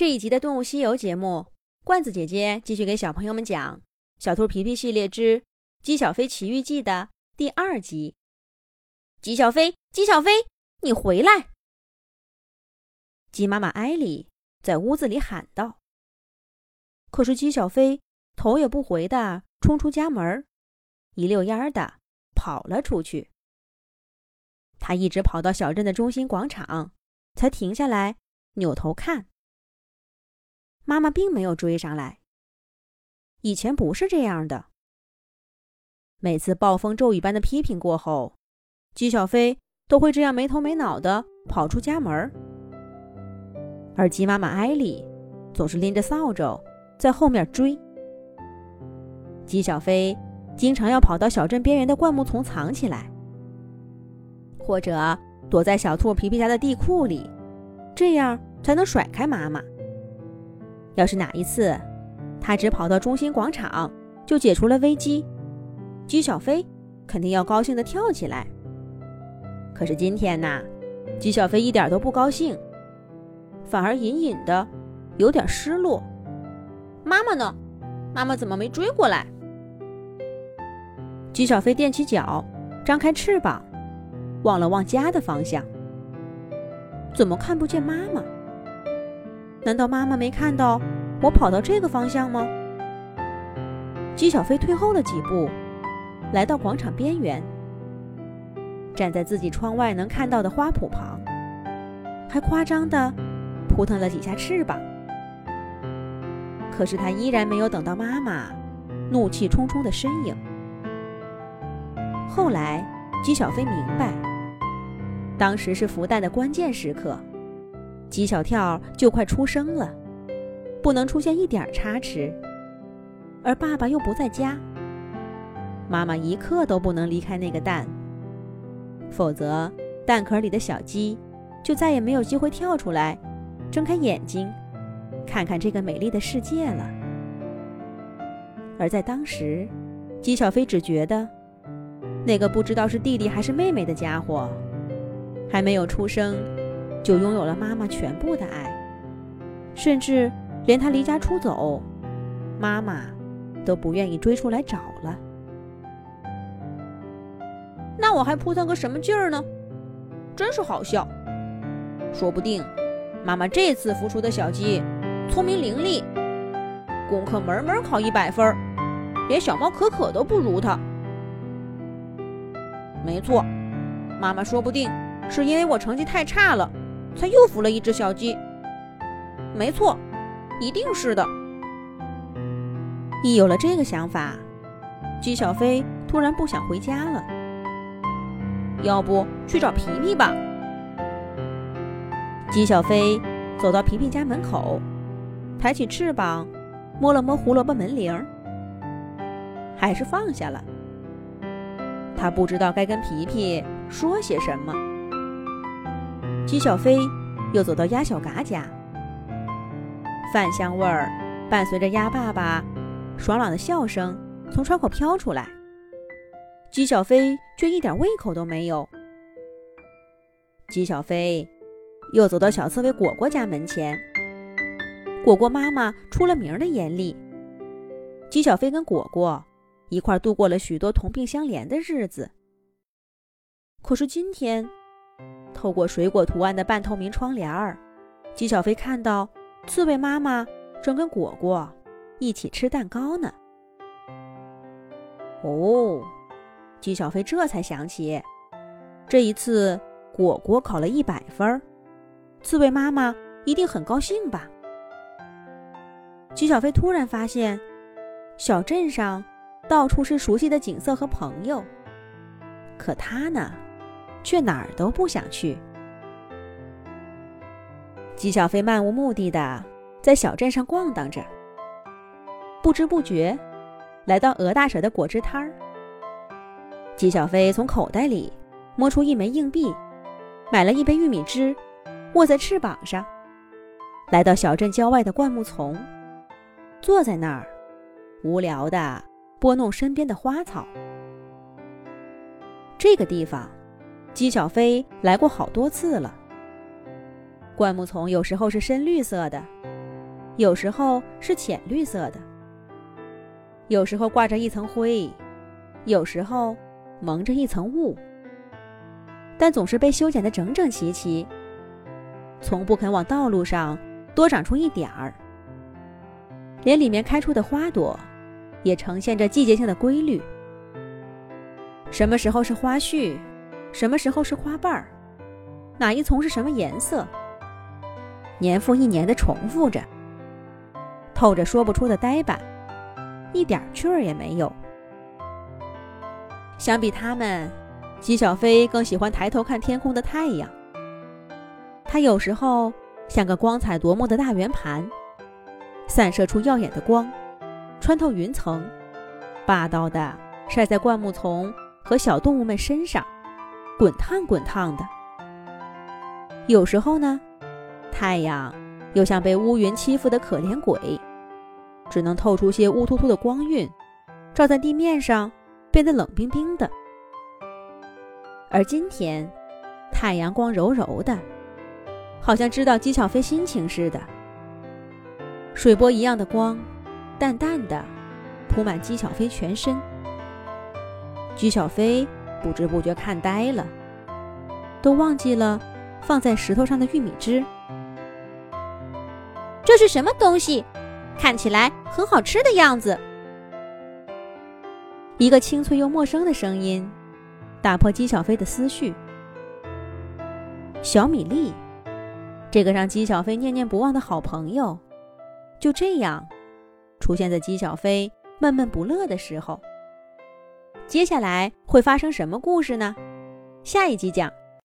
这一集的《动物西游》节目，罐子姐姐继续给小朋友们讲《小兔皮皮系列之鸡小飞奇遇记》的第二集。鸡小飞，鸡小飞，你回来！鸡妈妈艾莉在屋子里喊道。可是鸡小飞头也不回的冲出家门，一溜烟儿的跑了出去。他一直跑到小镇的中心广场，才停下来扭头看。妈妈并没有追上来。以前不是这样的。每次暴风骤雨般的批评过后，鸡小飞都会这样没头没脑的跑出家门，而鸡妈妈艾莉总是拎着扫帚在后面追。鸡小飞经常要跑到小镇边缘的灌木丛藏起来，或者躲在小兔皮皮家的地库里，这样才能甩开妈妈。要是哪一次，他只跑到中心广场就解除了危机，鸡小飞肯定要高兴的跳起来。可是今天呢，鸡小飞一点都不高兴，反而隐隐的有点失落。妈妈呢？妈妈怎么没追过来？鸡小飞踮起脚，张开翅膀，望了望家的方向，怎么看不见妈妈？难道妈妈没看到我跑到这个方向吗？鸡小飞退后了几步，来到广场边缘，站在自己窗外能看到的花圃旁，还夸张的扑腾了几下翅膀。可是他依然没有等到妈妈怒气冲冲的身影。后来，鸡小飞明白，当时是孵蛋的关键时刻。鸡小跳就快出生了，不能出现一点差池，而爸爸又不在家，妈妈一刻都不能离开那个蛋，否则蛋壳里的小鸡就再也没有机会跳出来，睁开眼睛，看看这个美丽的世界了。而在当时，鸡小飞只觉得，那个不知道是弟弟还是妹妹的家伙，还没有出生。就拥有了妈妈全部的爱，甚至连他离家出走，妈妈都不愿意追出来找了。那我还扑腾个什么劲儿呢？真是好笑。说不定妈妈这次孵出的小鸡聪明伶俐，功课门门考一百分，连小猫可可都不如它。没错，妈妈说不定是因为我成绩太差了。才又孵了一只小鸡。没错，一定是的。一有了这个想法，鸡小飞突然不想回家了。要不去找皮皮吧？鸡小飞走到皮皮家门口，抬起翅膀，摸了摸胡萝卜门铃，还是放下了。他不知道该跟皮皮说些什么。鸡小飞又走到鸭小嘎家，饭香味儿伴随着鸭爸爸爽朗的笑声从窗口飘出来，鸡小飞却一点胃口都没有。鸡小飞又走到小刺猬果果家门前，果果妈妈出了名的严厉，鸡小飞跟果果一块度过了许多同病相怜的日子。可是今天。透过水果图案的半透明窗帘儿，鸡小飞看到刺猬妈妈正跟果果一起吃蛋糕呢。哦，鸡小飞这才想起，这一次果果考了一百分，刺猬妈妈一定很高兴吧？鸡小飞突然发现，小镇上到处是熟悉的景色和朋友，可他呢？却哪儿都不想去。纪小飞漫无目的的在小镇上逛荡着，不知不觉来到鹅大婶的果汁摊儿。姬小飞从口袋里摸出一枚硬币，买了一杯玉米汁，握在翅膀上，来到小镇郊外的灌木丛，坐在那儿，无聊的拨弄身边的花草。这个地方。姬小飞来过好多次了。灌木丛有时候是深绿色的，有时候是浅绿色的，有时候挂着一层灰，有时候蒙着一层雾，但总是被修剪得整整齐齐，从不肯往道路上多长出一点儿。连里面开出的花朵，也呈现着季节性的规律。什么时候是花絮，什么时候是花瓣儿，哪一丛是什么颜色，年复一年的重复着，透着说不出的呆板，一点趣儿也没有。相比他们，姬小飞更喜欢抬头看天空的太阳。它有时候像个光彩夺目的大圆盘。散射出耀眼的光，穿透云层，霸道的晒在灌木丛和小动物们身上，滚烫滚烫的。有时候呢，太阳又像被乌云欺负的可怜鬼，只能透出些乌突突的光晕，照在地面上，变得冷冰冰的。而今天，太阳光柔柔的，好像知道姬小飞心情似的。水波一样的光，淡淡的铺满姬小飞全身。姬小飞不知不觉看呆了，都忘记了放在石头上的玉米汁。这是什么东西？看起来很好吃的样子。一个清脆又陌生的声音打破姬小飞的思绪。小米粒，这个让姬小飞念念不忘的好朋友。就这样，出现在姬小飞闷闷不乐的时候。接下来会发生什么故事呢？下一集讲。